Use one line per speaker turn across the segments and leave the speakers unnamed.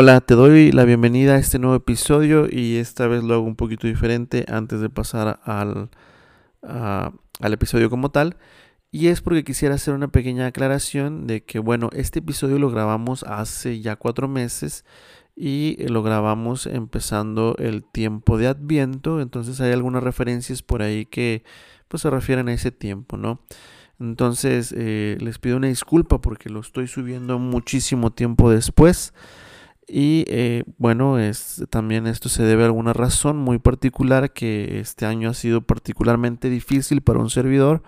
Hola, te doy la bienvenida a este nuevo episodio y esta vez lo hago un poquito diferente antes de pasar al, al episodio como tal. Y es porque quisiera hacer una pequeña aclaración de que, bueno, este episodio lo grabamos hace ya cuatro meses y lo grabamos empezando el tiempo de Adviento. Entonces hay algunas referencias por ahí que pues se refieren a ese tiempo, ¿no? Entonces eh, les pido una disculpa porque lo estoy subiendo muchísimo tiempo después. Y eh, bueno, es, también esto se debe a alguna razón muy particular que este año ha sido particularmente difícil para un servidor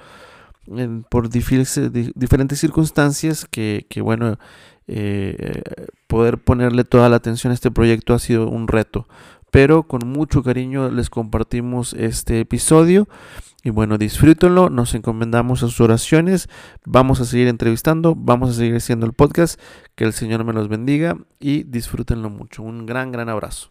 por diferentes circunstancias que, bueno, eh, poder ponerle toda la atención a este proyecto ha sido un reto. Pero con mucho cariño les compartimos este episodio. Y bueno, disfrútenlo, nos encomendamos a sus oraciones, vamos a seguir entrevistando, vamos a seguir haciendo el podcast, que el Señor me los bendiga y disfrútenlo mucho. Un gran, gran abrazo.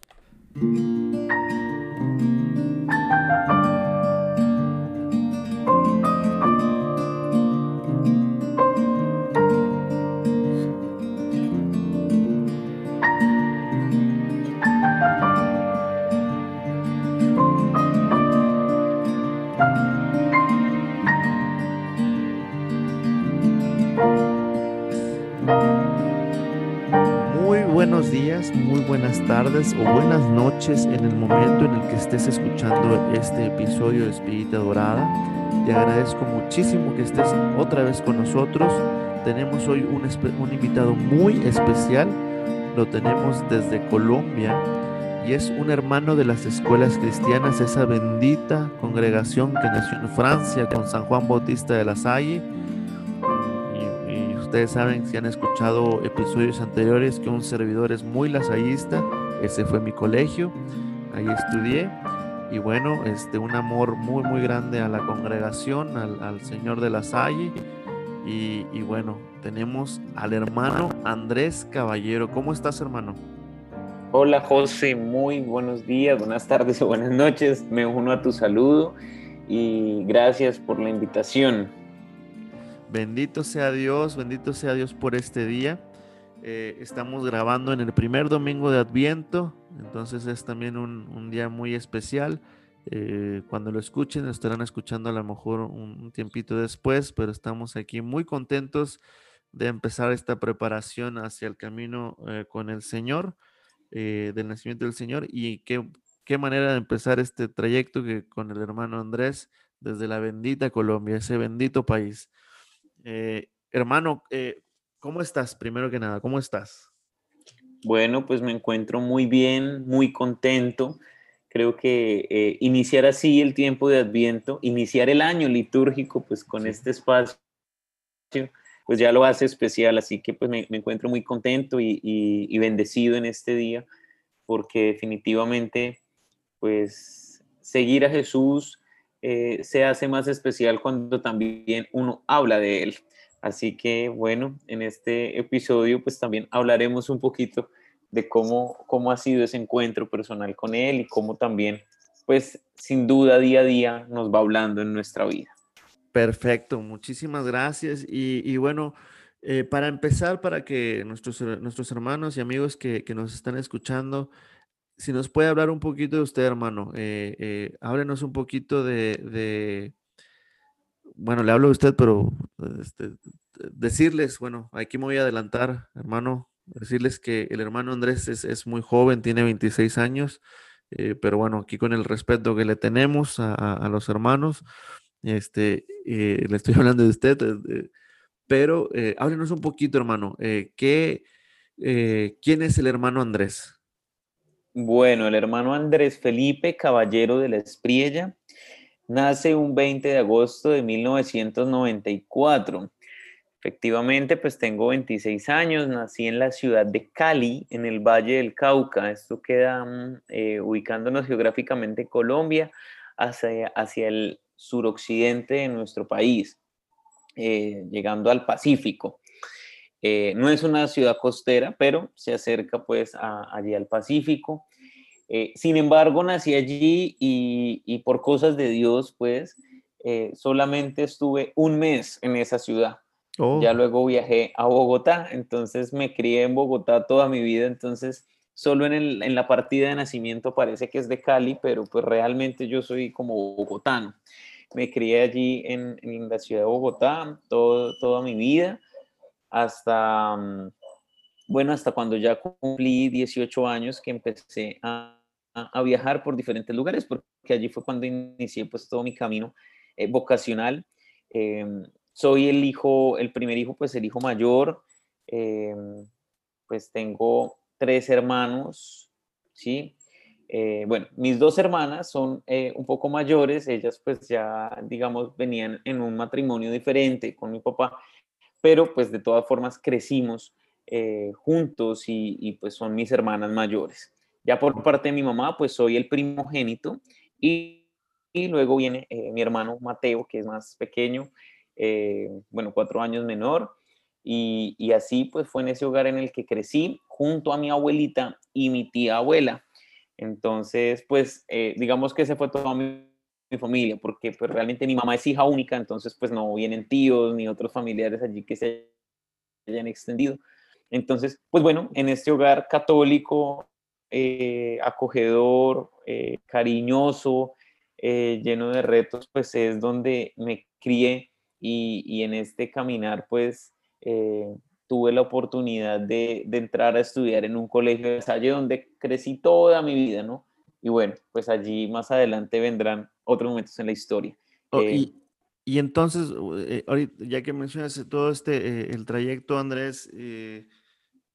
Buenos días, muy buenas tardes o buenas noches en el momento en el que estés escuchando este episodio de Espírita Dorada. Te agradezco muchísimo que estés otra vez con nosotros. Tenemos hoy un, un invitado muy especial. Lo tenemos desde Colombia y es un hermano de las escuelas cristianas, esa bendita congregación que nació en Francia con San Juan Bautista de la Salle Ustedes saben, si han escuchado episodios anteriores, que un servidor es muy lasallista. Ese fue mi colegio, ahí estudié. Y bueno, este, un amor muy, muy grande a la congregación, al, Señor de la Salle. Y, y bueno, tenemos al hermano Andrés Caballero. ¿Cómo estás, hermano?
Hola, José. Muy buenos días, buenas tardes o buenas noches. Me uno a tu saludo y gracias por la invitación.
Bendito sea Dios, bendito sea Dios por este día. Eh, estamos grabando en el primer domingo de Adviento, entonces es también un, día muy especial. Eh, cuando lo escuchen, lo estarán escuchando a lo mejor un, tiempito después, pero estamos aquí muy contentos de empezar esta preparación hacia el camino eh, con el Señor, del nacimiento del Señor, y qué, qué manera de empezar este trayecto que con el hermano Andrés desde la bendita Colombia, ese bendito país. Eh, hermano, eh, ¿cómo estás? Primero que nada, ¿cómo estás?
Bueno, pues me encuentro muy bien, muy contento. Creo que eh, iniciar así el tiempo de Adviento, iniciar el año litúrgico, pues con este espacio, pues ya lo hace especial. Así que pues me, encuentro muy contento y, bendecido en este día, porque definitivamente, pues seguir a Jesús, eh, se hace más especial cuando también uno habla de él. Así que bueno, en este episodio pues también hablaremos un poquito de cómo, cómo ha sido ese encuentro personal con él y cómo también pues sin duda día a día nos va hablando en nuestra vida.
Perfecto, muchísimas gracias. Y, bueno, eh, para empezar, para que nuestros, nuestros hermanos y amigos que, que nos están escuchando si nos puede hablar un poquito de usted, hermano. Eh, eh, háblenos un poquito de, bueno, le hablo a usted, pero este, decirles, bueno, aquí me voy a adelantar, hermano, decirles que el hermano Andrés es, muy joven, tiene 26 años, eh, pero bueno, aquí con el respeto que le tenemos a, los hermanos, este, le estoy hablando de usted, pero háblenos un poquito, hermano, ¿qué, ¿quién es el hermano Andrés?
Bueno, el hermano Andrés Felipe Caballero de la Espriella nace un 20 de agosto de 1994. Efectivamente, pues tengo 26 años, nací en la ciudad de Cali, en el Valle del Cauca. Esto queda mm, eh, ubicándonos geográficamente en Colombia, hacia, hacia el suroccidente de nuestro país, eh, llegando al Pacífico. Eh, no es una ciudad costera, pero se acerca pues allí al Pacífico. Eh, sin embargo, nací allí y, por cosas de Dios, pues, eh, solamente estuve un mes en esa ciudad. Ya oh. luego viajé a Bogotá, entonces me crié en Bogotá toda mi vida, entonces solo en, el, en la partida de nacimiento parece que es de Cali, pero pues realmente yo soy como bogotano. Me crié allí en, en la ciudad de Bogotá todo, toda mi vida, hasta, mm, bueno, hasta cuando ya cumplí 18 años que empecé a, viajar por diferentes lugares, porque allí fue cuando inicié pues todo mi camino eh, vocacional. Em, soy el hijo, el primer hijo, pues el hijo mayor. Em, pues tengo tres hermanos, ¿sí? Eh, bueno, mis dos hermanas son eh, un poco mayores, ellas pues ya, digamos, venían en un matrimonio diferente con mi papá, pero pues de todas formas crecimos eh, juntos y, pues son mis hermanas mayores. Ya por parte de mi mamá, pues soy el primogénito y, y luego viene mi hermano Mateo, que es más pequeño, eh, bueno, cuatro años menor. Y, así pues fue en ese hogar en el que crecí junto a mi abuelita y mi tía abuela. Entonces, pues eh, digamos que se fue toda mi, familia, porque pues realmente mi mamá es hija única, entonces pues no vienen tíos ni otros familiares allí que se hayan extendido. Entonces, pues bueno, en este hogar católico, eh, acogedor, cariñoso, lleno de retos, pues es donde me crié y, en este caminar pues eh, tuve la oportunidad de, entrar a estudiar en un colegio de Salle donde crecí toda mi vida, ¿no? Y bueno, pues allí más adelante vendrán otros momentos en la historia.
Oh, y, y, entonces, eh, ya que mencionas todo este, eh, el trayecto, Andrés,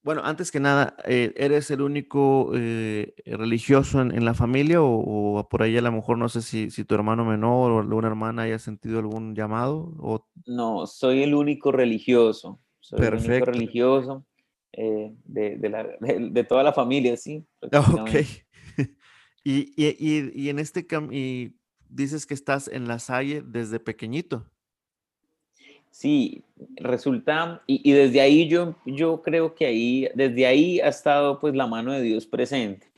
bueno, antes que nada, eh, ¿eres el único eh, religioso en, la familia o, por ahí a lo mejor no sé si, tu hermano menor o alguna hermana haya sentido algún llamado? O...
No, soy el único religioso. Soy el único religioso eh, de, toda la familia, sí.
Ok. y, en este y dices que estás en la Salle desde pequeñito.
Sí, resulta, y, desde ahí yo, yo creo que ahí, desde ahí ha estado pues la mano de Dios presente,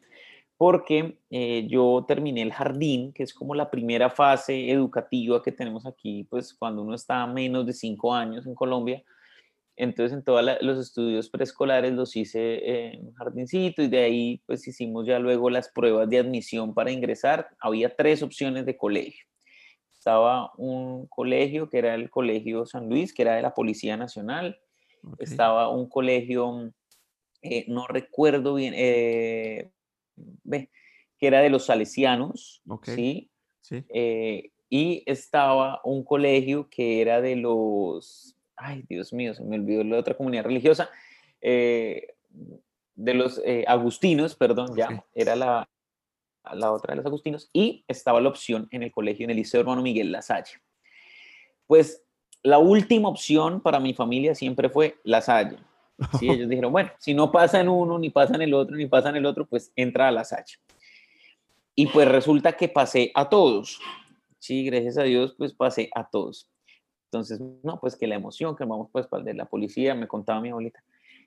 porque eh, yo terminé el jardín, que es como la primera fase educativa que tenemos aquí, pues cuando uno está menos de cinco años en Colombia, entonces en todos los estudios preescolares los hice en un jardincito y de ahí pues hicimos ya luego las pruebas de admisión para ingresar, había tres opciones de colegio. Estaba un colegio que era el Colegio San Luis, que era de la Policía Nacional, estaba un colegio, eh, no recuerdo bien, eh, que era de los salesianos, ¿sí? Eh, y estaba un colegio que era de los, ay Dios mío, se me olvidó la otra comunidad religiosa, de los agustinos, perdón, ya, era la, la otra de los agustinos, y estaba la opción en el colegio, en el Liceo Hermano Miguel La Salle. Pues la última opción para mi familia siempre fue La Salle. ¿sí? Ellos dijeron, bueno, si no pasa en uno, ni pasa en el otro, ni pasa en el otro, pues entra a La Salle. Y pues resulta que pasé a todos. Sí, gracias a Dios, pues pasé a todos. Entonces, no, pues que la emoción, que vamos pues para el de la policía, me contaba mi abuelita.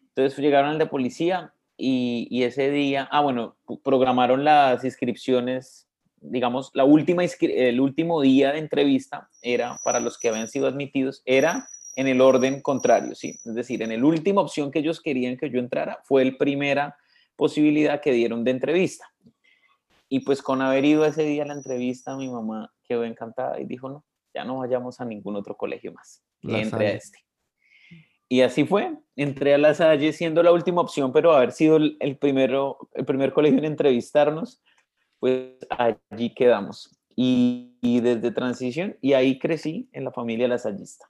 Entonces llegaron al de policía y, ese día, ah, bueno, programaron las inscripciones, digamos, la última, el último día de entrevista era para los que habían sido admitidos, era en el orden contrario, ¿sí? Es decir, en la última opción que ellos querían que yo entrara fue la primera posibilidad que dieron de entrevista. Y pues con haber ido ese día a la entrevista, mi mamá quedó encantada y dijo, no, ya no vayamos a ningún otro colegio más, entre a este. Y así fue, entré a la Salle siendo la última opción, pero haber sido el, primero, el primer colegio en entrevistarnos, pues allí quedamos. Y, desde transición, y ahí crecí en la familia lasallista.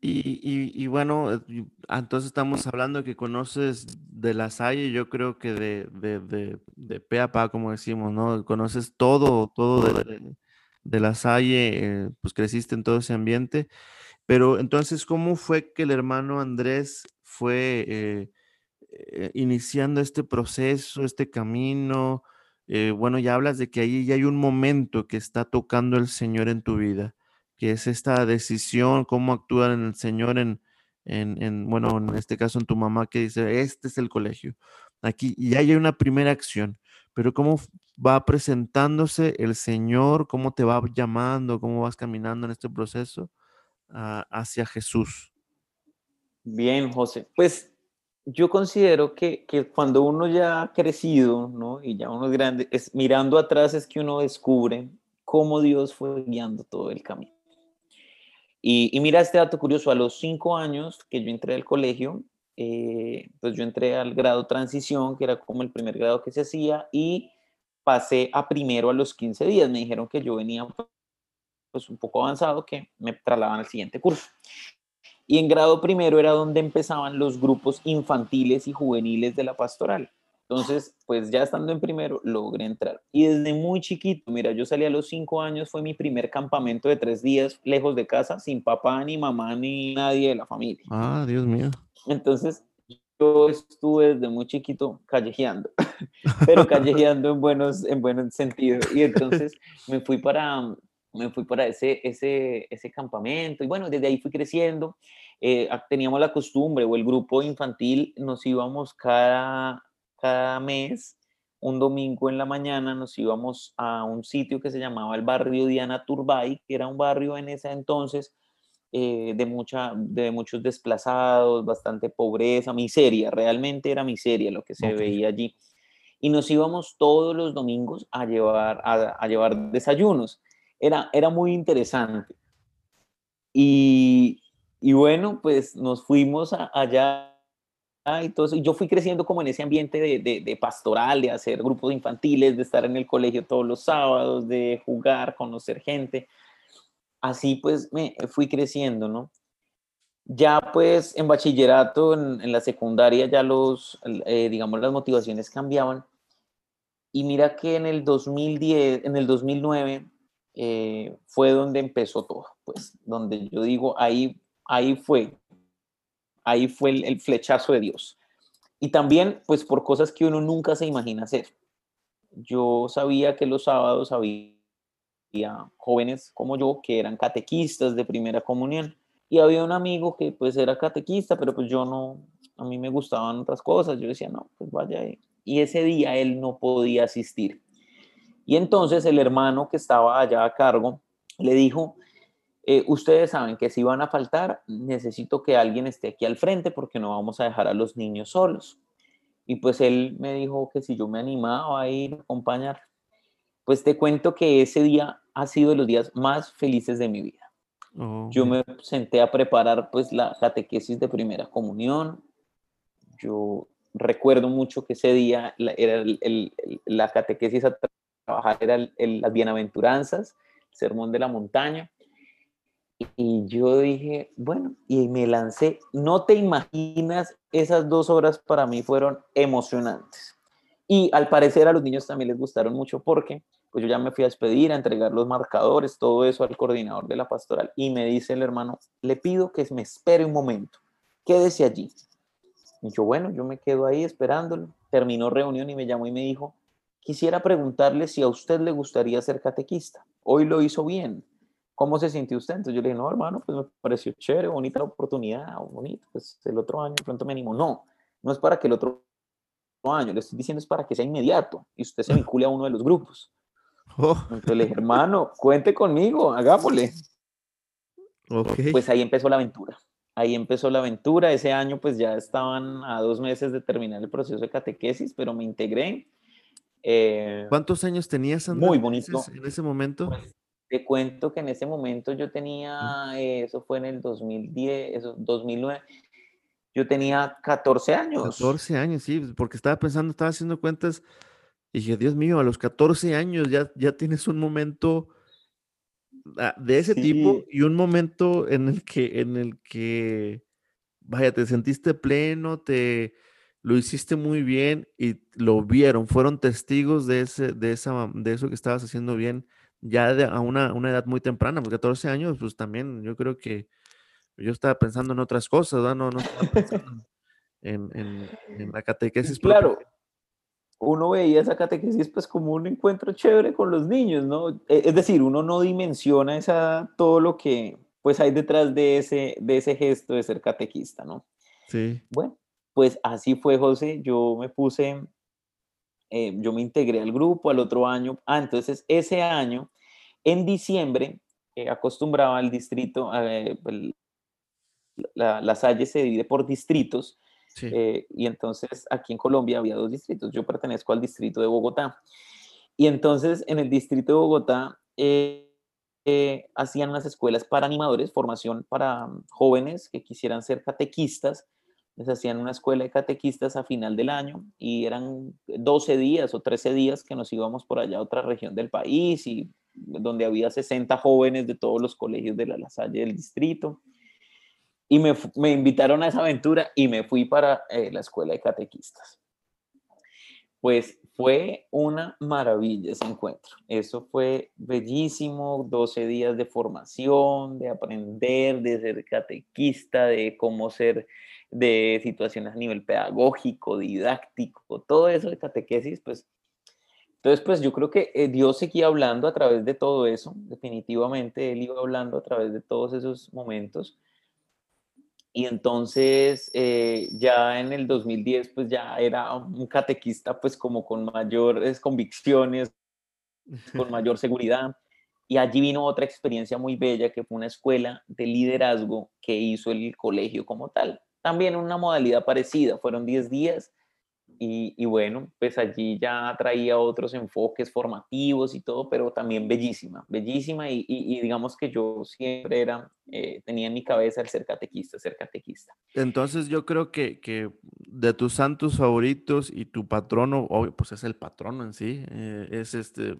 Y, y, bueno, eh, entonces estamos hablando que conoces de la Salle, yo creo que de, de, de, de pe a pa, como decimos, ¿no? Conoces todo, todo de, de la Salle, eh, pues creciste en todo ese ambiente. Pero entonces, ¿cómo fue que el hermano Andrés fue eh, eh, iniciando este proceso, este camino? Bueno, ya hablas de que ahí ya hay un momento que está tocando el Señor en tu vida, que es esta decisión, cómo actúa en el Señor en, en, bueno, en este caso en tu mamá que dice, este es el colegio. Aquí ya hay una primera acción, pero cómo va presentándose el Señor, cómo te va llamando, cómo vas caminando en este proceso hacia Jesús?
Bien, José. Pues yo considero que, que, cuando uno ya ha crecido, ¿no? Y ya uno es grande, mirando atrás es que uno descubre cómo Dios fue guiando todo el camino. Y, y mira este dato curioso, a los cinco años que yo entré al colegio, eh, pues yo entré al grado transición, que era como el primer grado que se hacía, y pasé a primero a los 15 días. Me dijeron que yo venía pues un poco avanzado, que me trasladaban al siguiente curso. Y en grado primero era donde empezaban los grupos infantiles y juveniles de la pastoral. Entonces, pues ya estando en primero, logré entrar. Y desde muy chiquito, mira, yo salí a los cinco años, fue mi primer campamento de tres días lejos de casa, sin papá, ni mamá, ni nadie de la familia.
Ah, Dios mío.
Entonces, yo estuve desde muy chiquito callejeando, pero callejeando en buenos, en buenos sentidos. Y entonces me fui para, me fui para ese, ese, ese campamento y bueno, desde ahí fui creciendo. Eh, teníamos la costumbre o el grupo infantil, nos íbamos cada, cada mes, un domingo en la mañana, nos íbamos a un sitio que se llamaba el barrio Diana Turbay, que era un barrio en ese entonces eh, de, mucha, de muchos desplazados, bastante pobreza, miseria, realmente era miseria lo que se veía allí. Y nos íbamos todos los domingos a llevar, a, llevar desayunos. Era, era muy interesante. Y, y bueno, pues nos fuimos allá y todo yo fui creciendo como en ese ambiente de, de, de, pastoral, de hacer grupos infantiles, de estar en el colegio todos los sábados, de jugar, conocer gente así pues me fui creciendo, ¿no? Ya pues en bachillerato, en, la secundaria, ya los, eh, digamos, las motivaciones cambiaban. Y mira que en el 2010, en el 2009, eh, fue donde empezó todo, pues, donde yo digo, ahí, ahí fue, ahí fue el, el flechazo de Dios. Y también, pues, por cosas que uno nunca se imagina hacer. Yo sabía que los sábados había jóvenes como yo que eran catequistas de primera comunión y había un amigo que pues era catequista, pero pues yo no, a mí me gustaban otras cosas, yo decía, no, pues vaya, y ese día él no podía asistir. Y entonces el hermano que estaba allá a cargo le dijo, eh, ustedes saben que si van a faltar, necesito que alguien esté aquí al frente porque no vamos a dejar a los niños solos. Y pues él me dijo que si yo me animaba a ir a acompañar pues te cuento que ese día ha sido de los días más felices de mi vida. Yo me senté a preparar pues la catequesis de primera comunión. Yo recuerdo mucho que ese día la, era la catequesis a trabajar era las bienaventuranzas, el sermón de la montaña. Y yo dije, bueno, y me lancé. No te imaginas, esas dos horas para mí fueron emocionantes. Y al parecer a los niños también les gustaron mucho porque pues yo ya me fui a despedir, a entregar los marcadores, todo eso al coordinador de la pastoral y me dice el hermano, le pido que me espere un momento, quédese allí. Y yo, bueno, yo me quedo ahí esperándolo. Terminó reunión y me llamó y me dijo, quisiera preguntarle si a usted le gustaría ser catequista. Hoy lo hizo bien. ¿Cómo se sintió usted? Entonces yo le dije, no, hermano, pues me pareció chévere, bonita la oportunidad, bonito, pues el otro año pronto me animo. No, no es para que el otro año, le estoy diciendo es para que sea inmediato y usted se vincule a uno de los grupos. Oh. Entonces le dije, hermano, cuente conmigo, hagámosle. Pues ahí empezó la aventura. Ahí empezó la aventura. Ese año pues ya estaban a dos meses de terminar el proceso de catequesis, pero me integré.
Eh, ¿Cuántos años tenías,
Muy bonito.
En ese momento.
Pues, te cuento que en ese momento yo tenía, eso fue en el 2010, eso, 2009, yo tenía 14 años.
14 años, sí, porque estaba pensando, estaba haciendo cuentas y dije, Dios mío, a los 14 años ya, ya tienes un momento de ese tipo y un momento en el que, en el que, vaya, te sentiste pleno, te lo hiciste muy bien y lo vieron, fueron testigos de, ese, de, esa, de eso que estabas haciendo bien ya a una, una edad muy temprana, porque 14 años, pues también yo creo que yo estaba pensando en otras cosas, ¿no? No, no estaba pensando en, en, en la catequesis.
Claro uno veía esa catequesis pues como un encuentro chévere con los niños, ¿no? E, es decir, uno no dimensiona esa, todo lo que pues hay detrás de ese, de ese gesto de ser catequista, ¿no?
Sí.
Bueno, pues así fue, José. Yo me puse, eh, yo me integré al grupo al otro año. Ah, entonces ese año, en diciembre, eh, acostumbraba al distrito, eh, la, la Salle se divide por distritos eh, y entonces aquí en Colombia había dos distritos. Yo pertenezco al distrito de Bogotá. Y entonces en el distrito de Bogotá eh, eh, hacían unas escuelas para animadores, formación para jóvenes que quisieran ser catequistas. Les hacían una escuela de catequistas a final del año y eran 12 días o 13 días que nos íbamos por allá a otra región del país y donde había 60 jóvenes de todos los colegios de la, la Salle del distrito y me, me, invitaron a esa aventura y me fui para eh, la escuela de catequistas. Pues fue una maravilla ese encuentro. Eso fue bellísimo, 12 días de formación, de aprender, de ser catequista, de cómo ser, de situaciones a nivel pedagógico, didáctico, todo eso de catequesis, pues entonces, pues yo creo que eh, Dios seguía hablando a través de todo eso, definitivamente Él iba hablando a través de todos esos momentos. Y entonces eh, ya en el 2010 pues ya era un catequista pues como con mayores convicciones, con mayor seguridad. Y allí vino otra experiencia muy bella que fue una escuela de liderazgo que hizo el colegio como tal. También una modalidad parecida, fueron 10 días y, bueno, pues allí ya traía otros enfoques formativos y todo, pero también bellísima, bellísima y, digamos que yo siempre era, eh, tenía en mi cabeza el ser catequista, ser catequista.
Entonces yo creo que, que de tus santos favoritos y tu patrono, pues es el patrono en sí, eh, es este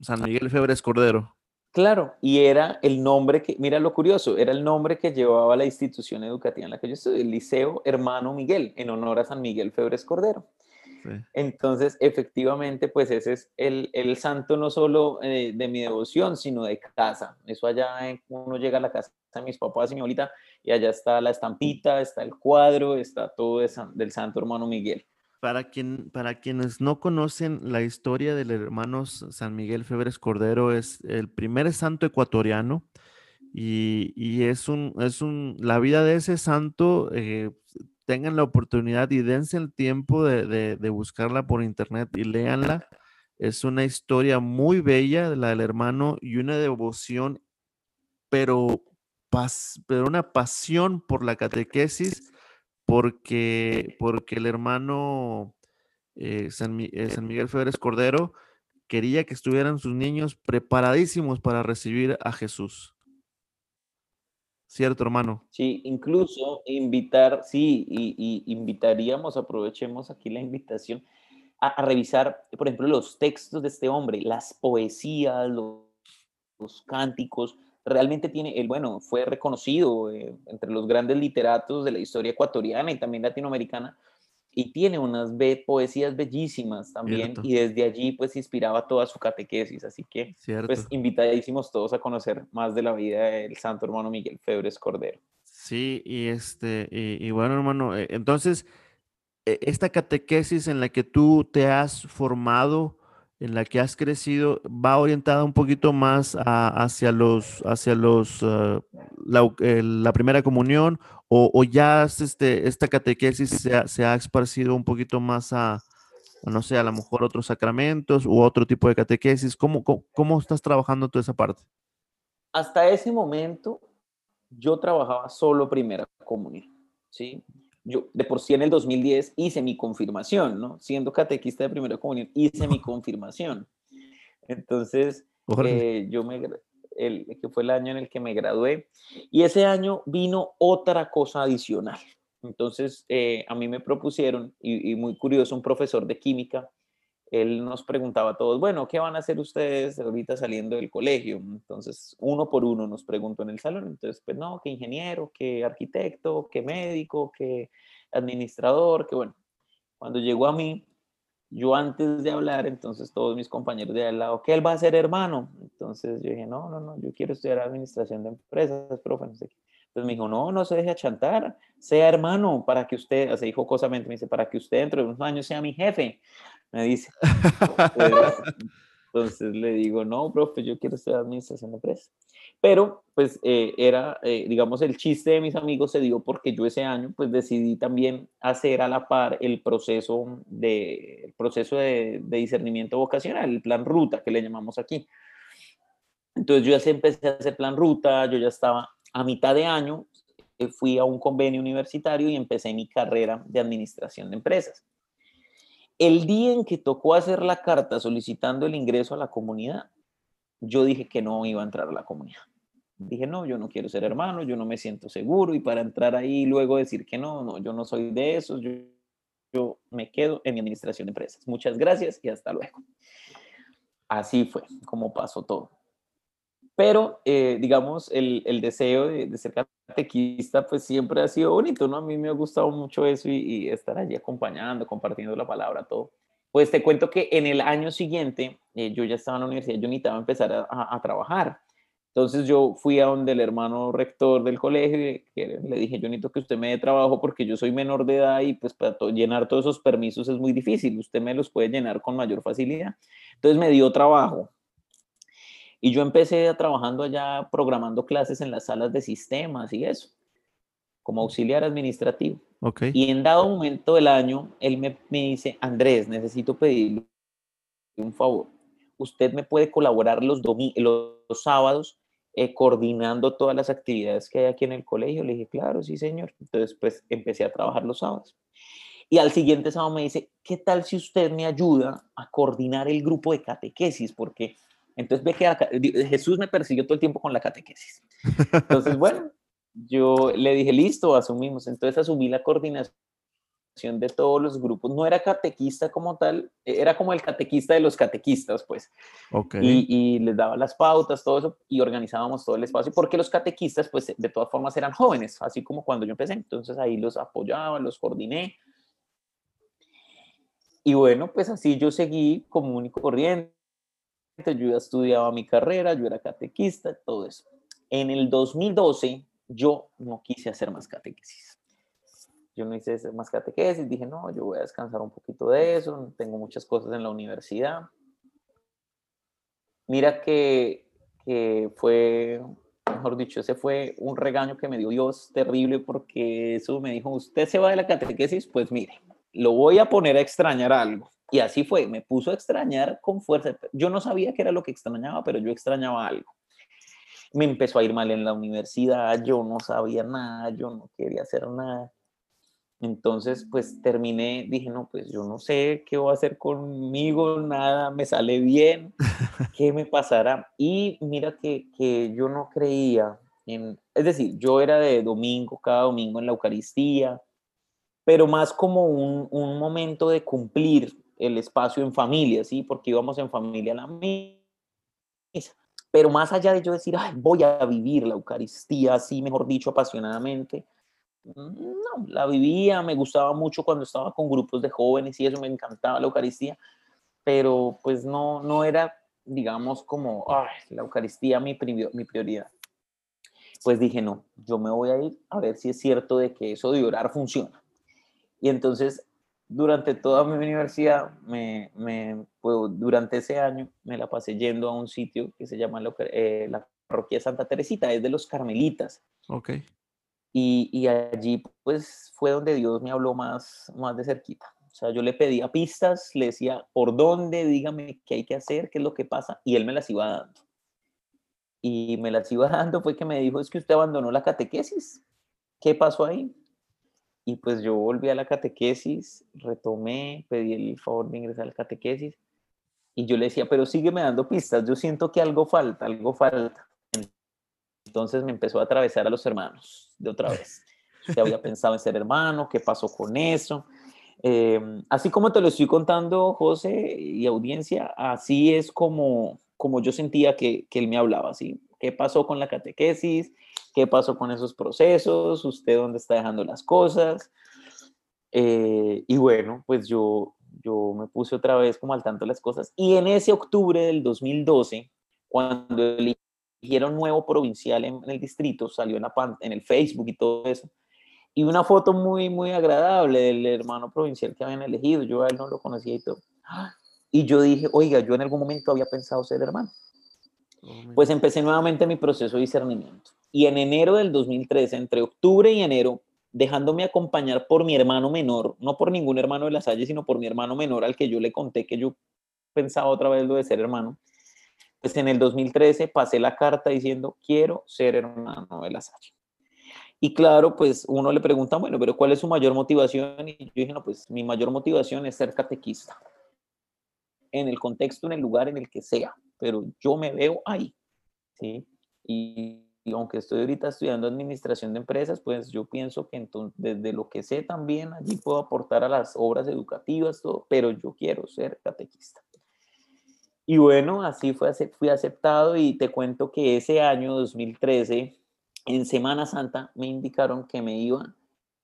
San Miguel Febres Cordero.
Claro, y era el nombre que, mira lo curioso, era el nombre que llevaba la institución educativa en la que yo estudié, el Liceo Hermano Miguel, en honor a San Miguel Febres Cordero. Entonces, efectivamente, pues ese es el, el santo no solo eh, de mi devoción, sino de casa. Eso allá, eh, uno llega a la casa de mis papás y mi abuelita, y allá está la estampita, está el cuadro, está todo del santo hermano Miguel.
Para, quien, para quienes no conocen la historia del hermano San Miguel Febres Cordero, es el primer santo ecuatoriano y, y es, un, es un, la vida de ese santo eh, tengan la oportunidad y dense el tiempo de, buscarla por internet y léanla. Es una historia muy bella de la del hermano y una devoción, pero, pero una pasión por la catequesis, porque, porque el hermano eh, San, eh, San Miguel Febres Cordero quería que estuvieran sus niños preparadísimos para recibir a Jesús. ¿Cierto, hermano?
Sí, incluso invitar, sí, y, invitaríamos, aprovechemos aquí la invitación, a, revisar, por ejemplo, los textos de este hombre, las poesías, los, cánticos. Realmente tiene, él, bueno, fue reconocido eh, entre los grandes literatos de la historia ecuatoriana y también latinoamericana y tiene unas poesías bellísimas también y desde allí pues inspiraba toda su catequesis, así que pues invitadísimos todos a conocer más de la vida del santo hermano Miguel Febres Cordero.
Sí, y este, y, bueno hermano, eh, entonces e, esta catequesis en la que tú te has formado, en la que has crecido va orientada un poquito más hacia los, hacia los, ah, la, primera comunión o, ya este, esta catequesis se ha, se ha, esparcido un poquito más a, no sé, a lo mejor otros sacramentos u otro tipo de catequesis. ¿Cómo, cómo, estás trabajando toda esa parte?
Hasta ese momento yo trabajaba solo primera comunión, ¿sí? Yo de por sí en el 2010 hice mi confirmación, ¿no? Siendo catequista de primera comunión, hice mi confirmación. Entonces, eh, yo me, el, que fue el año en el que me gradué, y ese año vino otra cosa adicional. Entonces, eh, a mí me propusieron, y, y, muy curioso, un profesor de química él nos preguntaba a todos, bueno, ¿qué van a hacer ustedes ahorita saliendo del colegio? Entonces, uno por uno nos preguntó en el salón. Entonces, pues no, que ingeniero, que arquitecto, que médico, que administrador, que bueno. Cuando llegó a mí, yo antes de hablar, entonces todos mis compañeros de al lado, ¿qué él va a ser hermano? Entonces yo dije, no, no, no, yo quiero estudiar administración de empresas, profe, no sé qué. Entonces me dijo, no, no se deje achantar, sea hermano para que usted, se dijo cosamente, me dice, para que usted dentro de unos años sea mi jefe me dice. Entonces le digo, no, profe, yo quiero estudiar administración de empresas. Pero, pues, eh, era, eh, digamos, el chiste de mis amigos se dio porque yo ese año, pues, decidí también hacer a la par el proceso de, el proceso de, de discernimiento vocacional, el plan ruta que le llamamos aquí. Entonces yo ya empecé a hacer plan ruta, yo ya estaba a mitad de año, fui a un convenio universitario y empecé mi carrera de administración de empresas. El día en que tocó hacer la carta solicitando el ingreso a la comunidad, yo dije que no iba a entrar a la comunidad. Dije, no, yo no quiero ser hermano, yo no me siento seguro y para entrar ahí luego decir que no, no, yo no soy de esos, yo, yo me quedo en mi administración de empresas. Muchas gracias y hasta luego. Así fue como pasó todo. Pero, eh, digamos, el, el deseo de, de, ser catequista, pues siempre ha sido bonito, ¿no? A mí me ha gustado mucho eso y, y, estar allí acompañando, compartiendo la palabra, todo. Pues te cuento que en el año siguiente, eh, yo ya estaba en la universidad, yo necesitaba empezar a, a, a, trabajar. Entonces yo fui a donde el hermano rector del colegio que le dije, yo necesito que usted me dé trabajo porque yo soy menor de edad y pues para llenar todos esos permisos es muy difícil, usted me los puede llenar con mayor facilidad. Entonces me dio trabajo y yo empecé trabajando allá programando clases en las salas de sistemas y eso, como auxiliar administrativo.
Okay.
Y en dado momento del año, él me, me dice, Andrés, necesito pedirle un favor. Usted me puede colaborar los, los, los sábados eh, coordinando todas las actividades que hay aquí en el colegio. Le dije, claro, sí, señor. Entonces, pues empecé a trabajar los sábados. Y al siguiente sábado me dice, ¿qué tal si usted me ayuda a coordinar el grupo de catequesis? Porque entonces ve que Jesús me persiguió todo el tiempo con la catequesis. Entonces, bueno, yo le dije, listo, asumimos. Entonces asumí la coordinación de todos los grupos. No era catequista como tal, era como el catequista de los catequistas, pues.
Okay.
Y, y, les daba las pautas, todo eso, y organizábamos todo el espacio, porque los catequistas, pues, de todas formas eran jóvenes, así como cuando yo empecé. Entonces ahí los apoyaba, los coordiné. Y bueno, pues así yo seguí común y corriente yo ya estudiaba mi carrera, yo era catequista, todo eso. En el 2012 yo no quise hacer más catequesis. Yo no hice más catequesis, dije, no, yo voy a descansar un poquito de eso, tengo muchas cosas en la universidad. Mira que, que fue, mejor dicho, ese fue un regaño que me dio Dios terrible porque eso me dijo, usted se va de la catequesis, pues mire, lo voy a poner a extrañar algo. Y así fue, me puso a extrañar con fuerza. Yo no sabía qué era lo que extrañaba, pero yo extrañaba algo. Me empezó a ir mal en la universidad, yo no sabía nada, yo no quería hacer nada. Entonces, pues terminé, dije, no, pues yo no sé qué voy a hacer conmigo, nada me sale bien, qué me pasará. Y mira que, que yo no creía en, es decir, yo era de domingo, cada domingo en la Eucaristía, pero más como un, un momento de cumplir el espacio en familia, ¿sí? Porque íbamos en familia a la misa. Pero más allá de yo decir, Ay, voy a vivir la Eucaristía así, mejor dicho, apasionadamente, no, la vivía, me gustaba mucho cuando estaba con grupos de jóvenes y eso, me encantaba la Eucaristía, pero pues no, no era, digamos, como, Ay, la Eucaristía mi, mi prioridad. Pues dije, no, yo me voy a ir a ver si es cierto de que eso de orar funciona. Y entonces durante toda mi universidad, me, me pues, durante ese año, me la pasé yendo a un sitio que se llama la, eh, la parroquia Santa Teresita, es de los carmelitas.
Ok.
Y, y, allí, pues, fue donde Dios me habló más, más de cerquita. O sea, yo le pedía pistas, le decía, ¿por dónde? Dígame qué hay que hacer, qué es lo que pasa, y él me las iba dando. Y me las iba dando fue que me dijo, es que usted abandonó la catequesis. ¿Qué pasó ahí? Y pues yo volví a la catequesis, retomé, pedí el favor de ingresar a la catequesis y yo le decía, pero sígueme dando pistas, yo siento que algo falta, algo falta. Entonces me empezó a atravesar a los hermanos de otra vez. Usted había pensado en ser hermano, ¿qué pasó con eso? Eh, así como te lo estoy contando, José y audiencia, así es como, como yo sentía que, que él me hablaba, ¿sí? ¿Qué pasó con la catequesis? Qué pasó con esos procesos, usted dónde está dejando las cosas. Eh, y bueno, pues yo, yo me puse otra vez como al tanto de las cosas. Y en ese octubre del 2012, cuando eligieron nuevo provincial en, en el distrito, salió en, la, en el Facebook y todo eso. Y una foto muy, muy agradable del hermano provincial que habían elegido. Yo a él no lo conocía y todo. Y yo dije, oiga, yo en algún momento había pensado ser hermano. Pues empecé nuevamente mi proceso de discernimiento. Y en enero del 2013, entre octubre y enero, dejándome acompañar por mi hermano menor, no por ningún hermano de la Salle, sino por mi hermano menor al que yo le conté que yo pensaba otra vez lo de ser hermano, pues en el 2013 pasé la carta diciendo, quiero ser hermano de la Salle. Y claro, pues uno le pregunta, bueno, pero ¿cuál es su mayor motivación? Y yo dije, no, pues mi mayor motivación es ser catequista. En el contexto, en el lugar, en el que sea, pero yo me veo ahí, ¿sí? Y, aunque estoy ahorita estudiando administración de empresas, pues yo pienso que entonces, desde lo que sé también, allí puedo aportar a las obras educativas, todo, pero yo quiero ser catequista. Y bueno, así fue, fui aceptado y te cuento que ese año 2013 en Semana Santa me indicaron que me iba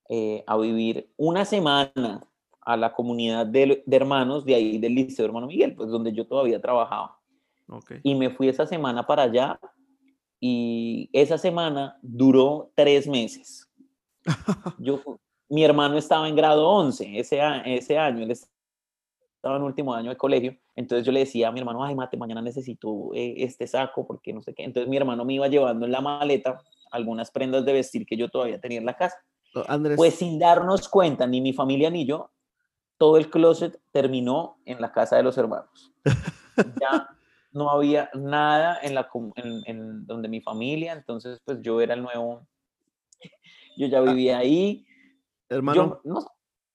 eh, a vivir una semana a la comunidad de, hermanos de ahí del Liceo Hermano Miguel, pues donde yo todavía trabajaba. Y me fui esa semana para allá y esa semana duró tres meses. Yo, mi hermano estaba en grado 11 ese, ese año, él estaba en último año de colegio, entonces yo le decía a mi hermano, ay, mate, mañana necesito eh, este saco porque no sé qué. Entonces mi hermano me iba llevando en la maleta algunas prendas de vestir que yo todavía tenía en la casa. Oh, pues sin darnos cuenta, ni mi familia ni yo, todo el closet terminó en la casa de los hermanos. ya no había nada en, la, en, donde mi familia, entonces pues yo era el nuevo, yo ya ah. vivía ahí.
Hermano,
no,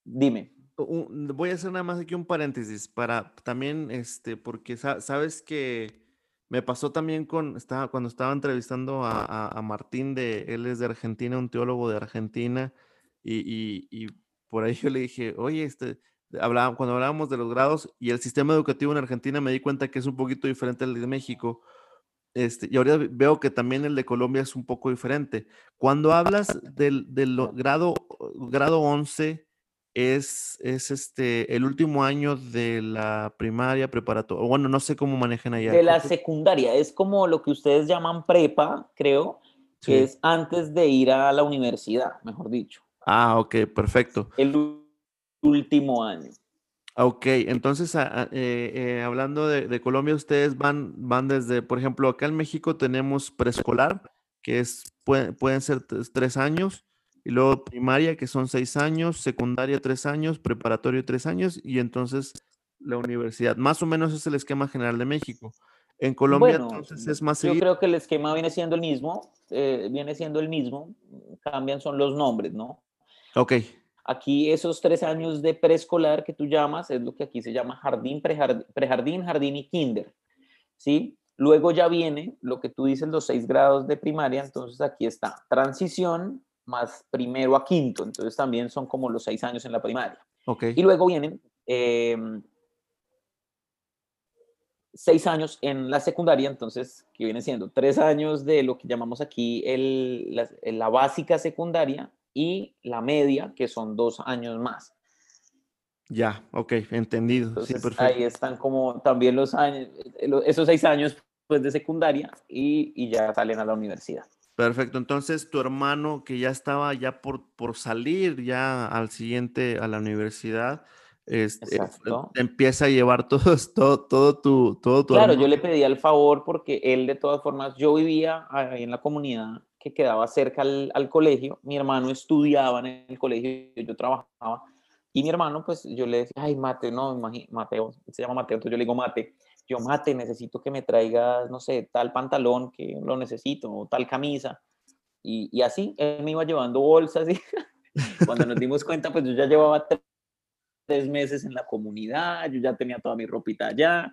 dime.
Voy a hacer nada más aquí un paréntesis para también, este, porque sabes que me pasó también con, estaba, cuando estaba entrevistando a, Martín, de, él es de Argentina, un teólogo de Argentina, y, por ahí yo le dije, oye, este, hablaba, cuando hablábamos de los grados y el sistema educativo en Argentina, me di cuenta que es un poquito diferente al de México. Este, y ahora veo que también el de Colombia es un poco diferente. Cuando hablas del, del grado, grado 11, es, es este, el último año de la primaria, preparatoria, bueno, no sé cómo manejan allá.
De la secundaria, es como lo que ustedes llaman prepa, creo, que es antes de ir a la universidad, mejor dicho.
Ah, ok, perfecto.
El último año.
Ok, entonces eh, eh, hablando de, Colombia, ustedes van, van desde, por ejemplo, acá en México tenemos preescolar, que es, pueden ser tres años, y luego primaria, que son seis años, secundaria tres años, preparatorio tres años, y entonces la universidad. Más o menos es el esquema general de México. En Colombia entonces es más...
Yo creo que el esquema viene siendo el mismo, eh, viene siendo el mismo, cambian son los nombres, ¿no?
Ok.
Aquí esos tres años de preescolar que tú llamas es lo que aquí se llama jardín, prejardín, jardín y kinder, ¿sí? Luego ya viene lo que tú dices, los seis grados de primaria, entonces aquí está transición, más primero a quinto, entonces también son como los seis años en la primaria.
Okay.
Y luego vienen em, seis años en la secundaria, entonces, que viene siendo tres años de lo que llamamos aquí el, la, básica secundaria y la media, que son dos años más.
Ya, ok, entendido. sí, perfecto.
Ahí están como también los años, esos seis años pues, de secundaria y, y ya salen a la universidad.
Perfecto, entonces tu hermano que ya estaba ya por, por salir ya al siguiente a la universidad, este, empieza a llevar todo, todo, todo tu... Todo tu
claro, yo le pedía el favor porque él de todas formas, yo vivía ahí en la comunidad que quedaba cerca al, al colegio, mi hermano estudiaba en el colegio, yo trabajaba, y mi hermano, pues yo le decía, ay, Mate, no, Mateo, se llama Mateo, entonces yo le digo, Mate, yo mate, necesito que me traigas, no sé, tal pantalón que lo necesito, o tal camisa. Y, y así, él me iba llevando bolsas y cuando nos dimos cuenta, pues yo ya llevaba tres meses en la comunidad, yo ya tenía toda mi ropita allá.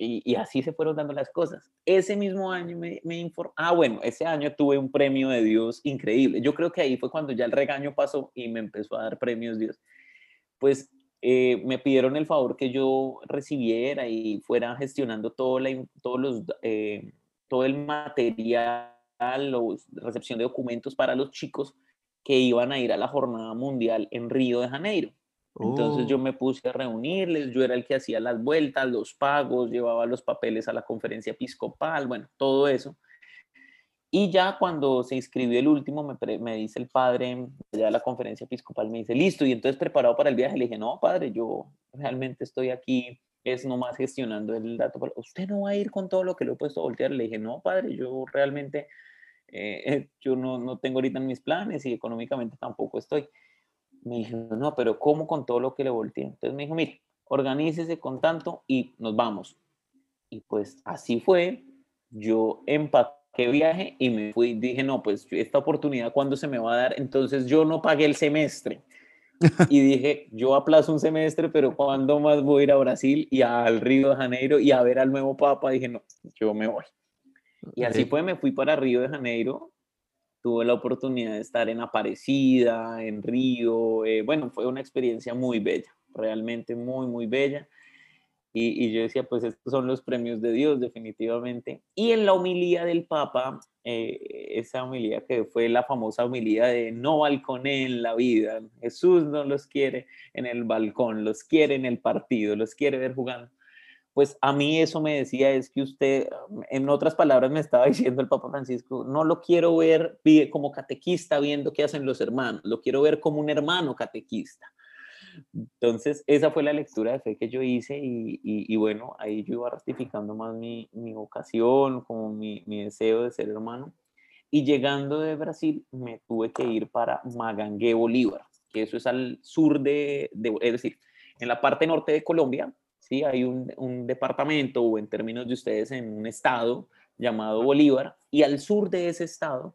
Y, así se fueron dando las cosas. Ese mismo año me, informó, ah, bueno, ese año tuve un premio de Dios increíble. Yo creo que ahí fue cuando ya el regaño pasó y me empezó a dar premios Dios. Pues eh, me pidieron el favor que yo recibiera y fuera gestionando todo, la, todos los, eh, todo el material, la recepción de documentos para los chicos que iban a ir a la jornada mundial en Río de Janeiro. Entonces yo oh. me puse a reunirles, yo era el que hacía las vueltas, los pagos, llevaba los papeles a la conferencia episcopal, bueno, todo eso. Y ya cuando se inscribió el último, me, me dice el padre de la conferencia episcopal, me dice, listo, y entonces preparado para el viaje, le dije, no, padre, yo realmente estoy aquí, es nomás gestionando el dato. Usted no va a ir con todo lo que le he puesto a voltear. Le dije, no, padre, yo realmente, eh, yo no, no tengo ahorita en mis planes y económicamente tampoco estoy. Me dijo, no, pero ¿cómo con todo lo que le volteé? Entonces me dijo, mire, organícese con tanto y nos vamos. Y pues así fue, yo empaté qué viaje y me fui. Dije, no, pues esta oportunidad, ¿cuándo se me va a dar? Entonces yo no pagué el semestre. y dije, yo aplazo un semestre, pero ¿cuándo más voy a ir a Brasil y al Río de Janeiro y a ver al nuevo Papa? Dije, no, yo me voy. Y así fue, me fui para Río de Janeiro. Tuve la oportunidad de estar en Aparecida, en Río. Eh, bueno, fue una experiencia muy bella, realmente muy, muy bella. Y, yo decía, pues estos son los premios de Dios, definitivamente. Y en la homilía del Papa, eh, esa homilía que fue la famosa homilía de no balconé en la vida, Jesús no los quiere en el balcón, los quiere en el partido, los quiere ver jugando. Pues a mí eso me decía es que usted, en otras palabras me estaba diciendo el Papa Francisco, no lo quiero ver como catequista viendo qué hacen los hermanos, lo quiero ver como un hermano catequista entonces, esa fue la lectura de fe que yo hice y, bueno, ahí yo iba ratificando más mi, vocación, como mi, deseo de ser hermano. Y llegando de Brasil, me tuve que ir para Magangué, Bolívar, que eso es al sur de, es decir, en la parte norte de Colombia, ¿sí? Hay un, departamento, o en términos de ustedes, en un estado llamado Bolívar, y al sur de ese estado,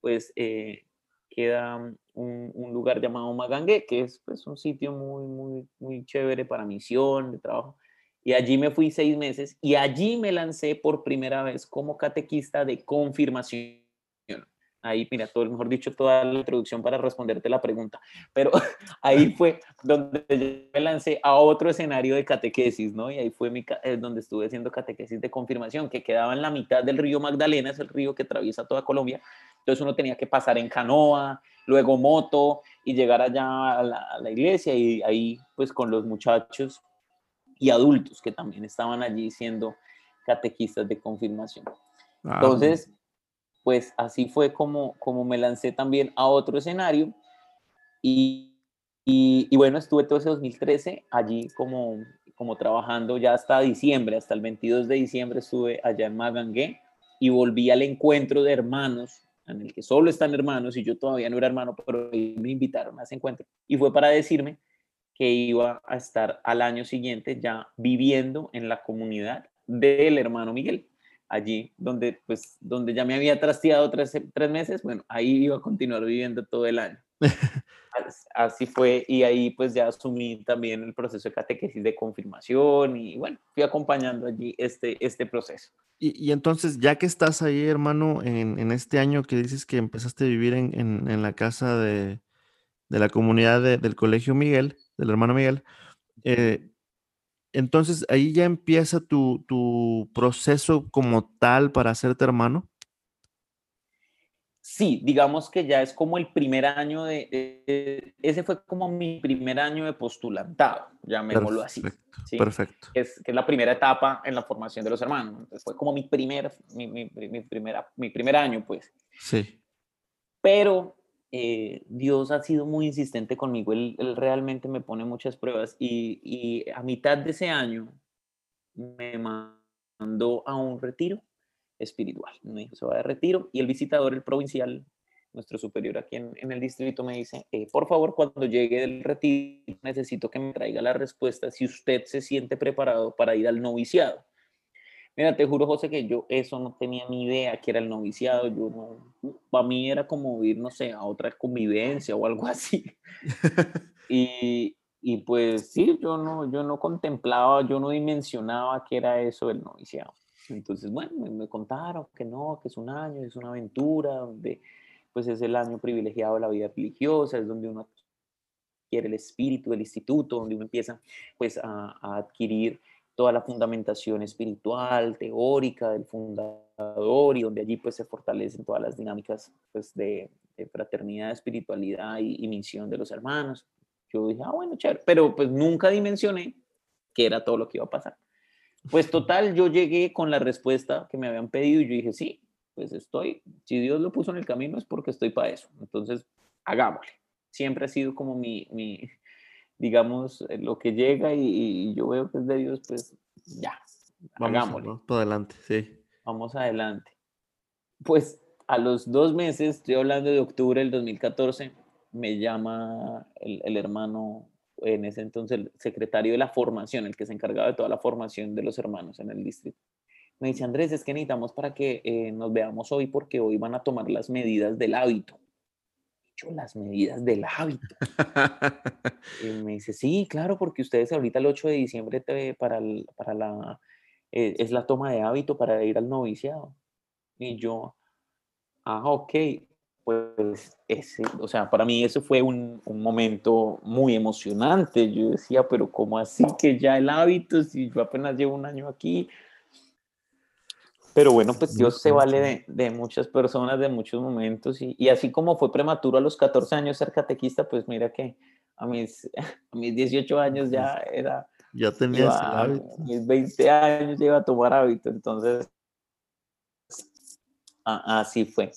pues eh, queda un, lugar llamado Magangue, que es pues, un sitio muy, muy, muy chévere para misión, de trabajo. Y allí me fui seis meses y allí me lancé por primera vez como catequista de confirmación. Ahí, mira, todo, mejor dicho, toda la introducción para responderte la pregunta. Pero ahí fue donde me lancé a otro escenario de catequesis, ¿no? Y ahí fue mi, donde estuve haciendo catequesis de confirmación, que quedaba en la mitad del río Magdalena, es el río que atraviesa toda Colombia. Entonces uno tenía que pasar en canoa, luego moto y llegar allá a la, iglesia y ahí pues con los muchachos y adultos que también estaban allí siendo catequistas de confirmación. Ah, Entonces, pues así fue como, como me lancé también a otro escenario. Y, y, bueno, estuve todo ese 2013 allí como, como trabajando ya hasta diciembre, hasta el 22 de diciembre estuve allá en Magangué y volví al encuentro de hermanos en el que solo están hermanos y yo todavía no era hermano, pero me invitaron a ese encuentro. Y fue para decirme que iba a estar al año siguiente ya viviendo en la comunidad del hermano Miguel, allí donde, pues, donde ya me había trasteado tres, tres meses, bueno, ahí iba a continuar viviendo todo el año. Así fue, y ahí pues ya asumí también el proceso de catequesis de confirmación y bueno, fui acompañando allí este, este proceso.
Y, entonces, ya que estás ahí, hermano, en, este año que dices que empezaste a vivir en, la casa de, la comunidad del Colegio Miguel, del hermano Miguel, eh, entonces ahí ya empieza tu, tu proceso como tal para hacerte hermano
sí, digamos que ya es como el primer año de, ese fue como mi primer año de postulantado, llamémoslo así.
Perfecto.
Que es, que es, la primera etapa en la formación de los hermanos. fue como mi primer, mi, mi, mi, primera, mi primer año, pues.
Sí.
Pero eh, Dios ha sido muy insistente conmigo, él, realmente me pone muchas pruebas y, a mitad de ese año me mandó a un retiro espiritual. Me dijo, se va de retiro y el visitador, el provincial, nuestro superior aquí en, el distrito, me dice, eh, por favor, cuando llegue del retiro, necesito que me traiga la respuesta si usted se siente preparado para ir al noviciado. Mira, te juro, José, que yo eso no tenía ni idea que era el noviciado. Yo no, para mí era como ir, no sé, a otra convivencia o algo así. y, y pues sí, yo no, yo no contemplaba, yo no dimensionaba que era eso el noviciado. Entonces, bueno, me, contaron que no, que es un año, es una aventura, donde pues es el año privilegiado de la vida religiosa, es donde uno quiere el espíritu del instituto, donde uno empieza pues a, adquirir toda la fundamentación espiritual, teórica del fundador y donde allí pues se fortalecen todas las dinámicas pues de, fraternidad, espiritualidad y, y, misión de los hermanos. Yo dije, ah, bueno, chévere, pero pues nunca dimensioné que era todo lo que iba a pasar. Pues total, yo llegué con la respuesta que me habían pedido y yo dije, sí, pues estoy, si Dios lo puso en el camino es porque estoy para eso. Entonces, hagámosle. Siempre ha sido como mi, mi digamos, eh, lo que llega y, yo veo que es de Dios, pues ya, hagámosle.
Vamos adelante, sí.
Vamos adelante. Pues a los dos meses, estoy hablando de octubre del 2014, me llama el, el hermano en ese entonces el secretario de la formación, el que se encargaba de toda la formación de los hermanos en el distrito. me dice Andrés, es que necesitamos para que eh, nos veamos hoy porque hoy van a tomar las medidas del hábito. Yo, las medidas del hábito. y me dice, sí, claro, porque ustedes ahorita el 8 de diciembre para, para la, eh, es la toma de hábito para ir al noviciado. Y yo, ah, ok, pues ese, o sea, para mí eso fue un, un, momento muy emocionante. Yo decía, pero ¿cómo así que ya el hábito, si yo apenas llevo un año aquí? Pero bueno, pues Dios se vale de, de muchas personas, de muchos momentos, y, y, así como fue prematuro a los 14 años ser catequista, pues mira que a mis, a mis 18 años ya era...
Ya tenías el hábito.
A mis 20 años ya iba a tomar hábito, entonces así fue.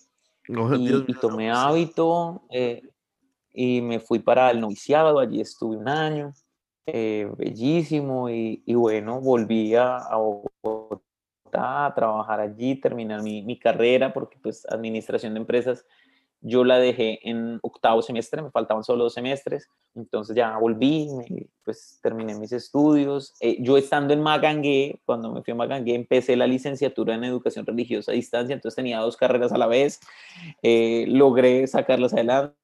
y, tomé hábito eh, y me fui para el noviciado, allí estuve un año, eh, bellísimo, y, y, bueno, volví a, a a trabajar allí, terminar mi, mi, carrera, porque pues administración de empresas yo la dejé en octavo semestre, me faltaban solo dos semestres, entonces ya volví, pues terminé mis estudios. Eh, yo estando en Magangué, cuando me fui a Magangué, empecé la licenciatura en educación religiosa a distancia, entonces tenía dos carreras a la vez, eh, logré sacarlas adelante.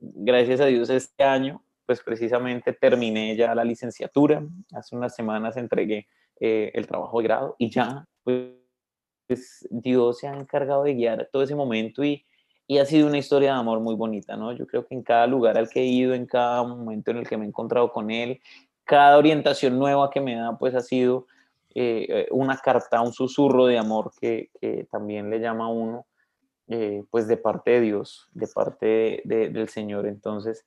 Gracias a Dios este año, pues precisamente terminé ya la licenciatura, hace unas semanas entregué eh, el trabajo de grado y ya, pues Dios se ha encargado de guiar todo ese momento y, y ha sido una historia de amor muy bonita, ¿no? Yo creo que en cada lugar al que he ido, en cada momento en el que me he encontrado con él, cada orientación nueva que me da, pues ha sido eh, una carta, un susurro de amor que, que también le llama a uno, eh, pues de parte de Dios, de parte de, del Señor. Entonces,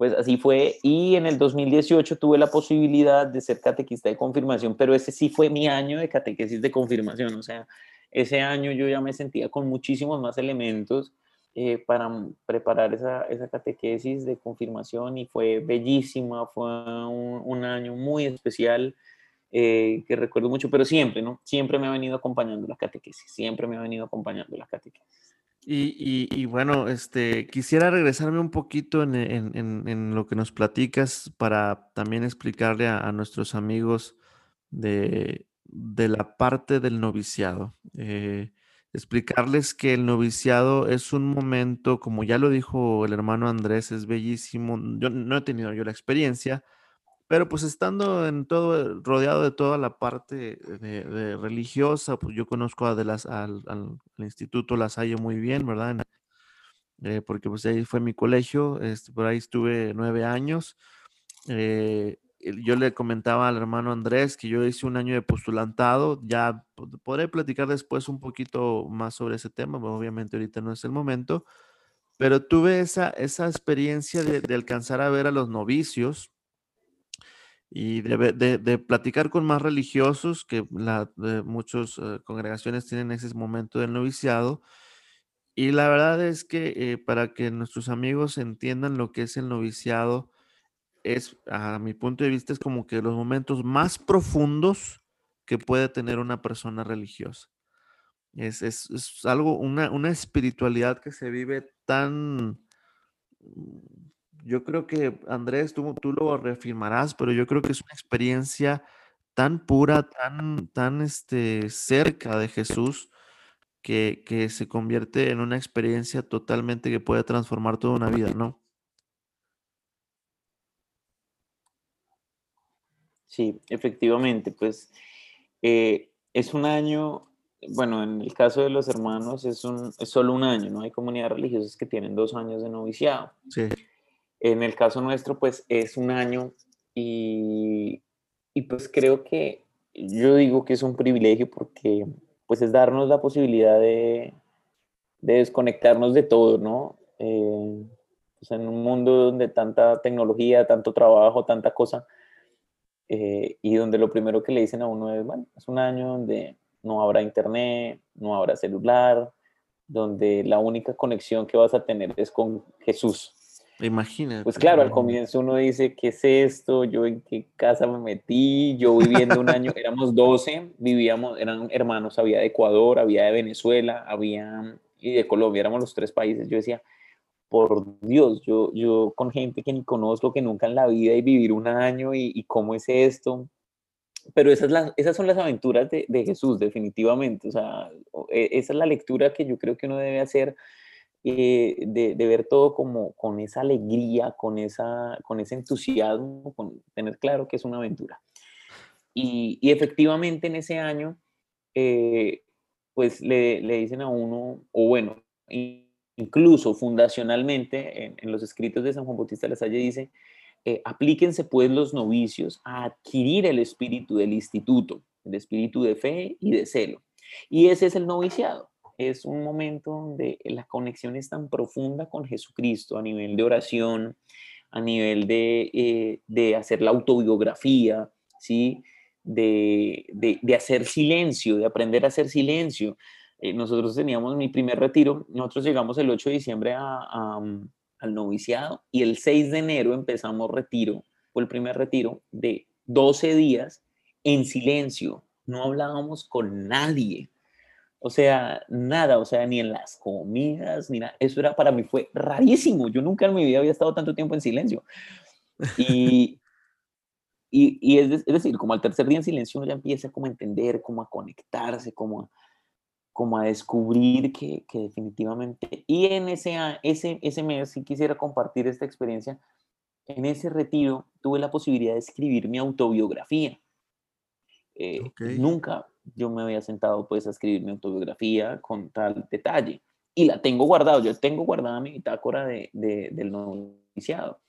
pues así fue. Y en el 2018 tuve la posibilidad de ser catequista de confirmación, pero ese sí fue mi año de catequesis de confirmación. O sea, ese año yo ya me sentía con muchísimos más elementos eh, para preparar esa, esa, catequesis de confirmación y fue bellísima, fue un, año muy especial. Eh, que recuerdo mucho, pero siempre, ¿no? Siempre me ha venido acompañando la catequesis, siempre me ha venido acompañando la catequesis.
Y, bueno, este, quisiera regresarme un poquito en, lo que nos platicas para también explicarle a, nuestros amigos de, la parte del noviciado. Eh, explicarles que el noviciado es un momento, como ya lo dijo el hermano Andrés, es bellísimo. Yo no he tenido yo la experiencia, pero pues estando en todo, rodeado de toda la parte de, religiosa, pues yo conozco a de las, al, Instituto La Salle muy bien, ¿verdad? Eh, porque pues ahí fue mi colegio, este, por ahí estuve nueve años. Eh, yo le comentaba al hermano Andrés que yo hice un año de postulantado, ya podré platicar después un poquito más sobre ese tema, obviamente ahorita no es el momento, pero tuve esa, esa experiencia de, de alcanzar a ver a los novicios y de, platicar con más religiosos, que la, muchas eh, congregaciones tienen ese momento del noviciado. Y la verdad es que eh, para que nuestros amigos entiendan lo que es el noviciado, es, a mi punto de vista, es como que los momentos más profundos que puede tener una persona religiosa. Es, es, es algo, una, una espiritualidad que se vive tan yo creo que, Andrés, tú, tú lo reafirmarás, pero yo creo que es una experiencia tan pura, tan, tan este, cerca de Jesús, que, que se convierte en una experiencia totalmente que puede transformar toda una vida, ¿no?
Sí, efectivamente, pues eh, es un año, bueno, en el caso de los hermanos es, un, es solo un año, ¿no? Hay comunidades religiosas que tienen dos años de noviciado.
Sí.
En el caso nuestro, pues es un año y, y, pues creo que yo digo que es un privilegio porque pues es darnos la posibilidad de, de desconectarnos de todo, ¿no? Eh, pues en un mundo donde tanta tecnología, tanto trabajo, tanta cosa, eh, y donde lo primero que le dicen a uno es, bueno, es un año donde no habrá internet, no habrá celular, donde la única conexión que vas a tener es con Jesús.
Imagínate.
Pues claro, al comienzo uno dice, ¿qué es esto? ¿Yo en qué casa me metí? Yo viviendo un año, éramos 12, vivíamos, eran hermanos, había de Ecuador, había de Venezuela, había y de Colombia, éramos los tres países. Yo decía, por Dios, yo, yo con gente que ni conozco, que nunca en la vida y vivir un año y, y cómo es esto. pero esas, esas son las aventuras de, de, Jesús, definitivamente. O sea, e, esa es la lectura que yo creo que uno debe hacer, eh, de, ver todo como con esa alegría, con, esa, con ese entusiasmo, con tener claro que es una aventura. Y, efectivamente en ese año, eh, pues le, le, dicen a uno, o bueno, incluso fundacionalmente, en, en los escritos de San Juan Bautista de la Salle dice, eh, aplíquense pues los novicios a adquirir el espíritu del instituto, el espíritu de fe y de celo. Y ese es el noviciado. Es un momento donde la conexión es tan profunda con Jesucristo a nivel de oración, a nivel de, eh, de hacer la autobiografía, ¿sí? De, de, hacer silencio, de aprender a hacer silencio. Eh, nosotros teníamos mi primer retiro, nosotros llegamos el 8 de diciembre a, a al noviciado y el 6 de enero empezamos retiro, fue el primer retiro de 12 días en silencio, no hablábamos con nadie. O sea, nada, o sea, ni en las comidas, ni nada. Eso era para mí fue rarísimo. Yo nunca en mi vida había estado tanto tiempo en silencio. Y, y, y es, es, decir, como al tercer día en silencio uno ya empieza como a entender, como a conectarse, como a, como a descubrir que, que, definitivamente, y en ese, ese, ese mes, si quisiera compartir esta experiencia, en ese retiro tuve la posibilidad de escribir mi autobiografía. Eh, okay. Nunca yo me había sentado pues a escribir mi autobiografía con tal detalle. Y la tengo guardada, yo tengo guardada mi bitácora de, de, del noviciado.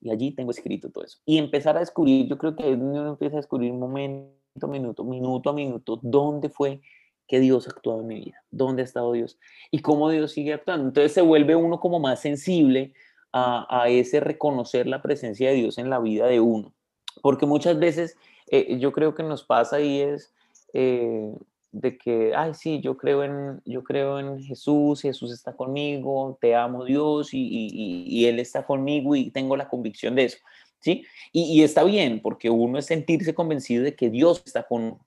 Y allí tengo escrito todo eso. Y empezar a descubrir, yo creo que uno empieza a descubrir momento, minuto, minuto a minuto, dónde fue que Dios ha actuado en mi vida, dónde ha estado Dios y cómo Dios sigue actuando. Entonces se vuelve uno como más sensible a, a ese reconocer la presencia de Dios en la vida de uno. Porque muchas veces eh, yo creo que nos pasa y es eh, de que, ay, sí, yo creo, en, yo creo en Jesús, Jesús está conmigo, te amo Dios y, y, y Él está conmigo y tengo la convicción de eso. ¿Sí? Y, y, está bien, porque uno es sentirse convencido de que Dios está con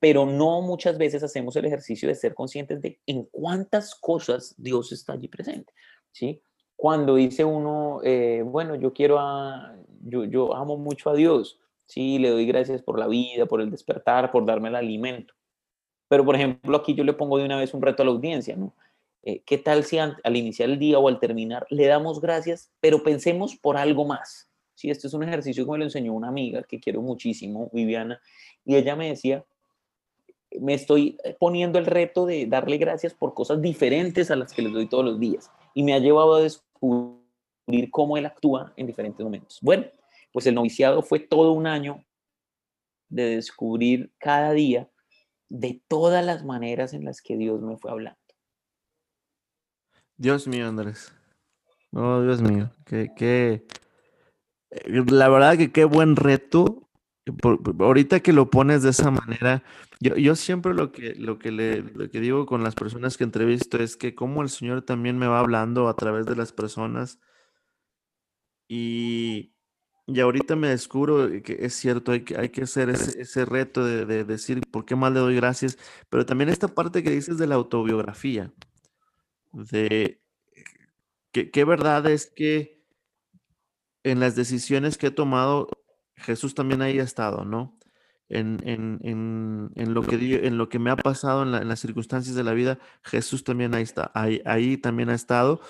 pero no muchas veces hacemos el ejercicio de ser conscientes de en cuántas cosas Dios está allí presente, ¿sí? Cuando dice uno, eh, bueno, yo quiero a, yo, yo amo mucho a Dios, sí, le doy gracias por la vida, por el despertar, por darme el alimento. Pero, por ejemplo, aquí yo le pongo de una vez un reto a la audiencia, ¿no? Eh, ¿Qué tal si al, al, iniciar el día o al terminar le damos gracias, pero pensemos por algo más? Sí, este es un ejercicio que me lo enseñó una amiga que quiero muchísimo, Viviana, y ella me decía, me estoy poniendo el reto de darle gracias por cosas diferentes a las que les doy todos los días. Y me ha llevado a descubrir cómo él actúa en diferentes momentos. Bueno, pues el noviciado fue todo un año de descubrir cada día de todas las maneras en las que Dios me fue hablando.
Dios mío, Andrés. Oh, Dios mío. Que, que... La verdad que qué buen reto por, ahorita que lo pones de esa manera, yo, yo siempre lo que, lo, que le, lo que digo con las personas que entrevisto es que como el Señor también me va hablando a través de las personas y, y ahorita me descubro que es cierto, hay que, hay que hacer ese, ese reto de, de, decir por qué más le doy gracias, pero también esta parte que dices de la autobiografía, de que verdad es que en las decisiones que he tomado Jesús también ahí ha estado, ¿no? En, en, en, en lo, que, en lo que me ha pasado la, en, las circunstancias de la vida, Jesús también ahí está, ahí, ahí también ha estado.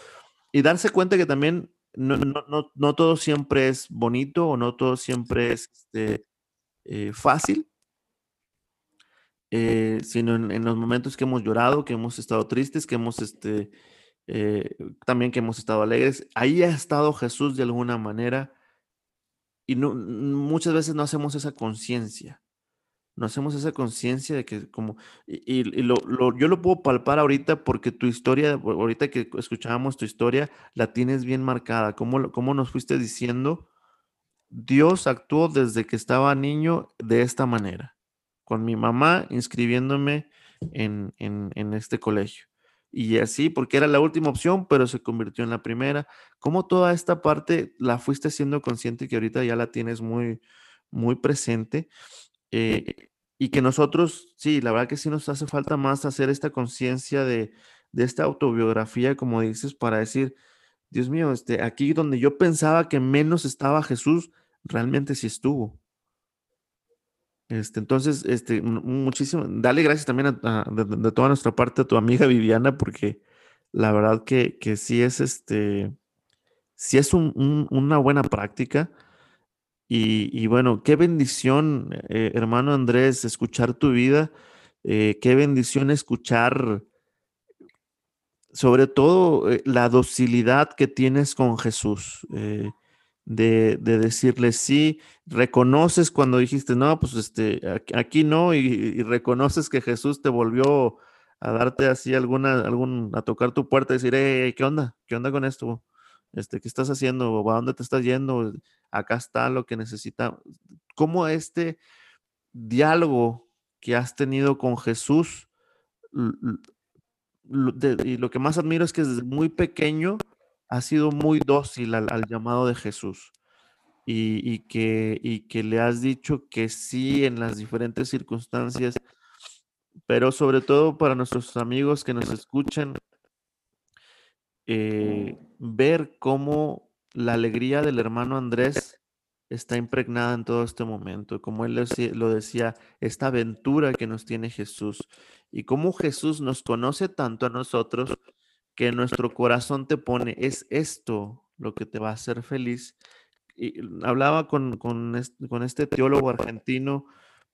Y darse cuenta que también no, no, no, no todo siempre es bonito o no todo siempre es este, eh, fácil, eh, sino en, los momentos que hemos llorado, que hemos estado tristes, que hemos este, eh, también que hemos estado alegres, ahí ha estado Jesús de alguna manera y muchas veces no hacemos esa conciencia. No hacemos esa conciencia de que como, y, y lo, lo, yo lo puedo palpar ahorita porque tu historia, ahorita que escuchábamos tu historia, la tienes bien marcada. ¿Cómo, cómo nos fuiste diciendo? Dios actuó desde que estaba niño de esta manera, con mi mamá inscribiéndome en, en, en este colegio y así, porque era la última opción, pero se convirtió en la primera. ¿Cómo toda esta parte la fuiste siendo consciente que ahorita ya la tienes muy, muy presente? Eh, y que nosotros, sí, la verdad que sí nos hace falta más hacer esta conciencia de, de, esta autobiografía, como dices, para decir, Dios mío, este, aquí donde yo pensaba que menos estaba Jesús, realmente sí estuvo. Este, entonces, este, muchísimo, dale gracias también de, toda nuestra parte a tu amiga Viviana, porque la verdad que, que sí es este, sí es una buena práctica. Y, bueno, qué bendición, eh, hermano Andrés, escuchar tu vida. Eh, qué bendición escuchar, sobre todo, eh, la docilidad que tienes con Jesús de, decirle sí, reconoces cuando dijiste, no, pues este, aquí, no, y, reconoces que Jesús te volvió a darte así alguna, algún, a tocar tu puerta y decir, hey, ¿qué onda? ¿Qué onda con esto? Este, ¿qué estás haciendo? ¿A dónde te estás yendo? Acá está lo que necesita. ¿Cómo este diálogo que has tenido con Jesús, y lo que más admiro es que desde muy pequeño ha sido muy dócil al, llamado de Jesús y, que, y que le has dicho que sí en las diferentes circunstancias, pero sobre todo para nuestros amigos que nos escuchan, eh, ver cómo la alegría del hermano Andrés está impregnada en todo este momento, como él lo decía, esta aventura que nos tiene Jesús y cómo Jesús nos conoce tanto a nosotros que nuestro corazón te pone, es esto lo que te va a hacer feliz. Y hablaba con, este, teólogo argentino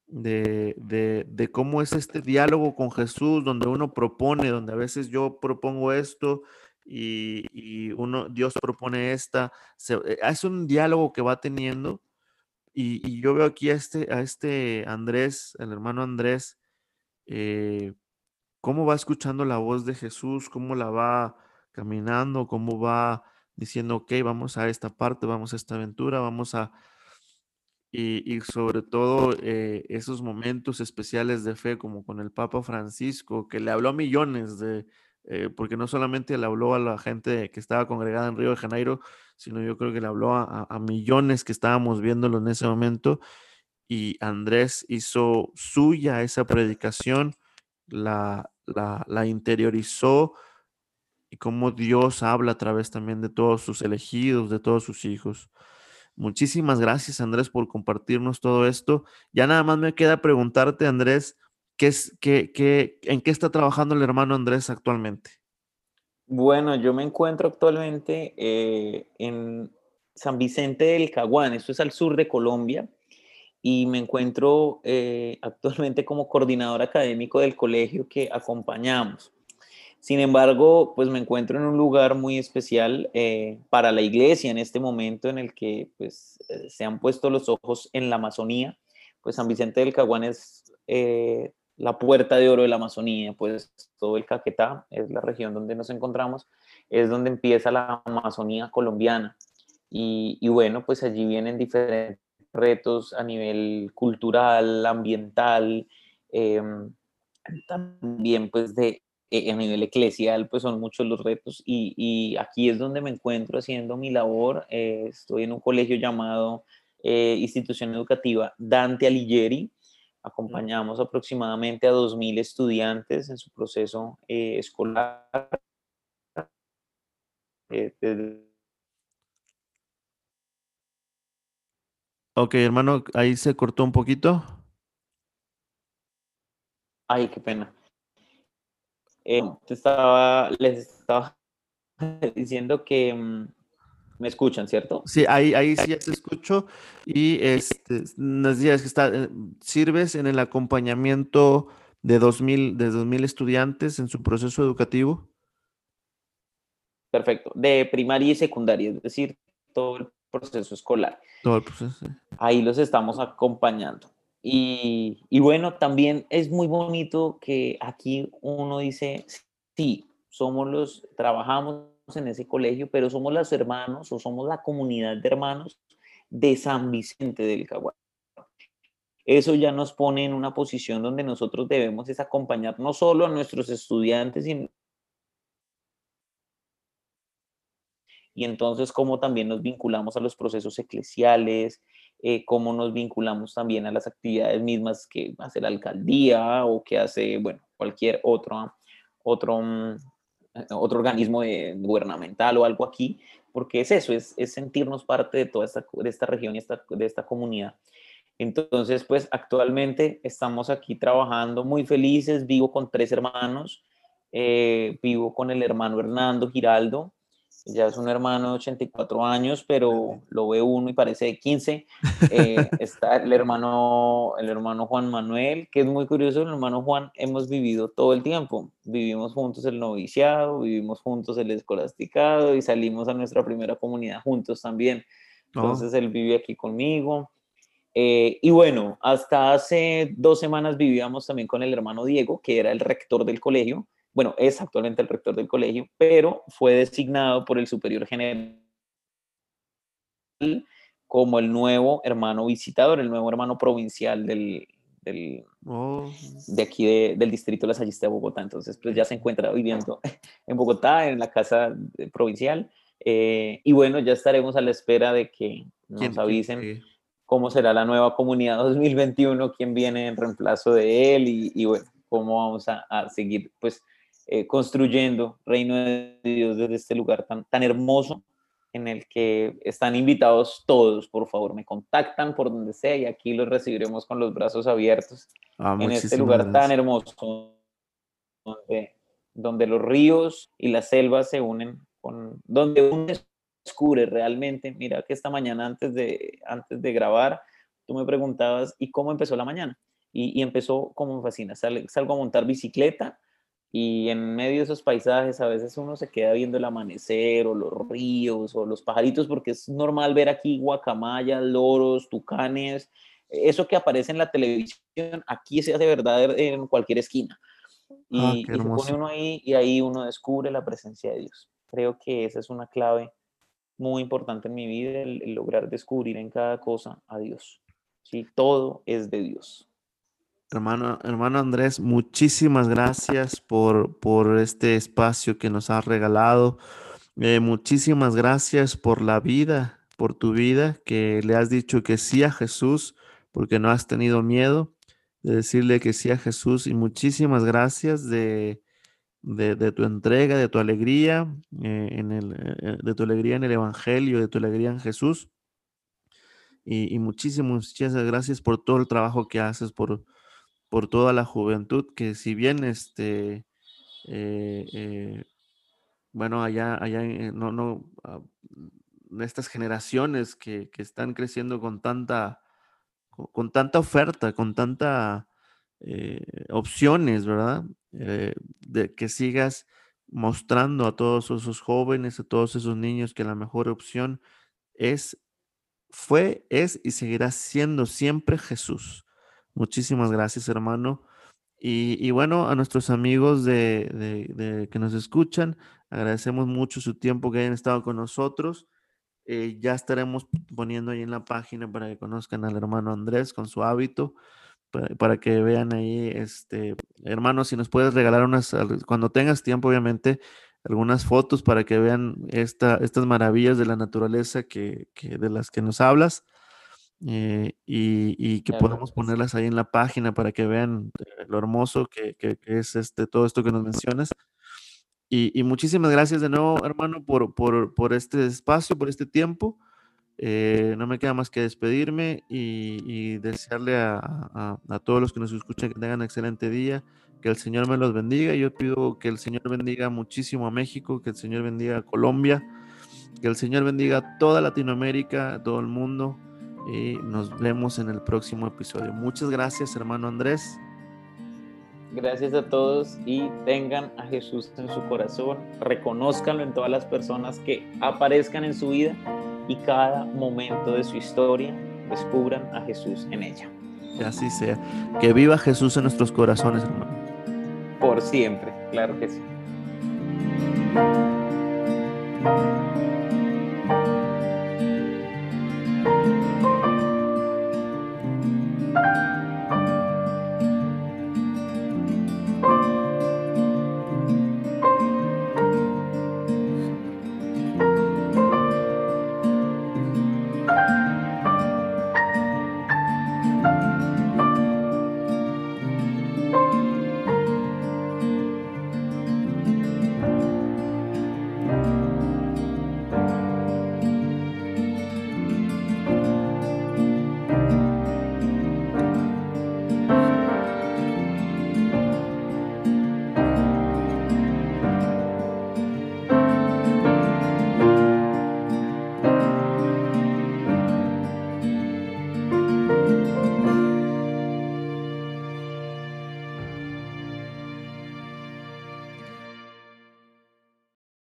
de, cómo es este diálogo con Jesús, donde uno propone, donde a veces yo propongo esto y, uno, Dios propone esta. Eh, es un diálogo que va teniendo. Y, yo veo aquí a este, a este Andrés, el hermano Andrés, eh, cómo va escuchando la voz de Jesús, cómo la va caminando, cómo va diciendo, ok, vamos a esta parte, vamos a esta aventura, vamos a... Y, sobre todo eh, esos momentos especiales de fe, como con el Papa Francisco, que le habló a millones de, eh, porque no solamente le habló a la gente que estaba congregada en Río de Janeiro, sino yo creo que le habló a, millones que estábamos viéndolo en ese momento. Y Andrés hizo suya esa predicación, la, la, interiorizó y cómo Dios habla a través también de todos sus elegidos, de todos sus hijos. Muchísimas gracias, Andrés, por compartirnos todo esto. Ya nada más me queda preguntarte, Andrés, ¿qué es, qué, qué, ¿en qué está trabajando el hermano Andrés actualmente?
Bueno, yo me encuentro actualmente eh, en San Vicente del Caguán, esto es al sur de Colombia, y me encuentro eh, actualmente como coordinador académico del colegio que acompañamos. Sin embargo, pues me encuentro en un lugar muy especial eh, para la iglesia en este momento en el que pues, se han puesto los ojos en la Amazonía. Pues San Vicente del Caguán es la puerta de oro de la Amazonía, pues todo el Caquetá es la región donde nos encontramos, es donde empieza la Amazonía colombiana. Y, bueno, pues allí vienen diferentes retos a nivel cultural, ambiental, em, también pues de eh, a nivel eclesial, pues son muchos los retos y, aquí es donde me encuentro haciendo mi labor. Eh, estoy en un colegio llamado eh, Institución Educativa Dante Alighieri. Acompañamos aproximadamente a 2.000 estudiantes en su proceso escolar.
Ok, hermano, ahí se cortó un poquito.
Ay, qué pena. Eh, estaba, les estaba diciendo que mm, me escuchan, ¿cierto?
Sí, ahí, ahí sí ya te escucho. Y este, nos días que está, eh, sirves en el acompañamiento de 2000, de 2000 estudiantes en su proceso educativo.
Perfecto, de primaria y secundaria, es decir, todo el proceso escolar.
Todo el proceso.
Ahí los estamos acompañando. Y, y, bueno, también es muy bonito que aquí uno dice, sí, somos los, trabajamos en ese colegio, pero somos los hermanos o somos la comunidad de hermanos de San Vicente del Caguán. Eso ya nos pone en una posición donde nosotros debemos es acompañar no solo a nuestros estudiantes, y entonces cómo también nos vinculamos a los procesos eclesiales, eh, cómo nos vinculamos también a las actividades mismas que hace la alcaldía o que hace, bueno, cualquier otro, otro, mm, otro organismo gubernamental o algo aquí, porque es eso, es, es sentirnos parte de toda esta, de esta región y esta, de esta comunidad. Entonces, pues actualmente estamos aquí trabajando muy felices, vivo con tres hermanos, eh, vivo con el hermano Hernando Giraldo, ya es un hermano de 84 años, pero lo ve uno y parece de 15. Eh, está el hermano, el hermano Juan Manuel, que es muy curioso, el hermano Juan hemos vivido todo el tiempo. Vivimos juntos el noviciado, vivimos juntos el escolasticado y salimos a nuestra primera comunidad juntos también. Oh. Entonces él vive aquí conmigo. Eh, y bueno, hasta hace dos semanas vivíamos también con el hermano Diego, que era el rector del colegio bueno, es actualmente el rector del colegio, pero fue designado por el superior general como el nuevo hermano visitador, el nuevo hermano provincial del, oh. de aquí del distrito de la Sallista de Bogotá. Entonces, pues ya se encuentra viviendo en Bogotá, en la casa provincial. Eh, y bueno, ya estaremos a la espera de que nos avisen cómo será la nueva comunidad 2021, quién viene en reemplazo de él y, bueno, cómo vamos a, a seguir, pues eh, construyendo reino de Dios desde este lugar tan, tan hermoso en el que están invitados todos, por favor, me contactan por donde sea y aquí los recibiremos con los brazos abiertos ah, en este lugar tan hermoso donde, donde los ríos y las selvas se unen, con, donde uno descubre realmente, mira que esta mañana antes de, antes de grabar, tú me preguntabas, ¿y cómo empezó la mañana? Y, y empezó como me fascina, salgo a montar bicicleta, y en medio de esos paisajes a veces uno se queda viendo el amanecer o los ríos o los pajaritos porque es normal ver aquí guacamayas, loros, tucanes, eso que aparece en la televisión, aquí se hace verdad en cualquier esquina. Y, ah, y se pone uno ahí y ahí uno descubre la presencia de Dios. Creo que esa es una clave muy importante en mi vida, el, lograr descubrir en cada cosa a Dios. ¿sí? Todo es de Dios.
Hermano, hermano Andrés, muchísimas gracias por, por este espacio que nos has regalado. Eh, muchísimas gracias por la vida, por tu vida, que le has dicho que sí a Jesús, porque no has tenido miedo de decirle que sí a Jesús. Y muchísimas gracias de, de, tu entrega, de tu alegría, eh, en el, eh, de tu alegría en el Evangelio, de tu alegría en Jesús. Y, y muchísimas, gracias por todo el trabajo que haces, por, por toda la juventud, que si bien este, eh, eh, bueno, allá, allá no, no, ah, estas generaciones que, están creciendo con tanta, con, tanta oferta, con tanta eh, opciones, ¿verdad? de que sigas mostrando a todos esos jóvenes, a todos esos niños que la mejor opción es, fue, es y seguirá siendo siempre Jesús. Muchísimas gracias, hermano. Y, bueno, a nuestros amigos de, que nos escuchan, agradecemos mucho su tiempo que hayan estado con nosotros. Eh, ya estaremos poniendo ahí en la página para que conozcan al hermano Andrés con su hábito, para, que vean ahí, este, hermano, si nos puedes regalar unas, cuando tengas tiempo, obviamente, algunas fotos para que vean esta, estas maravillas de la naturaleza que, que de las que nos hablas. Eh, y, que podamos ponerlas ahí en la página para que vean eh, lo hermoso que, es este, todo esto que nos mencionas. Y, muchísimas gracias de nuevo, hermano, por, por, este espacio, por este tiempo. Eh, no me queda más que despedirme y, desearle a, a, todos los que nos escuchan que tengan un excelente día, que el Señor me los bendiga. Yo pido que el Señor bendiga muchísimo a México, que el Señor bendiga a Colombia, que el Señor bendiga a toda Latinoamérica, a todo el mundo y nos vemos en el próximo episodio. Muchas gracias, hermano Andrés.
Gracias a todos y tengan a Jesús en su corazón, reconozcanlo en todas las personas que aparezcan en su vida y cada momento de su historia descubran a Jesús en ella.
Que así sea. Que viva Jesús en nuestros corazones, hermano.
Por siempre, claro que sí.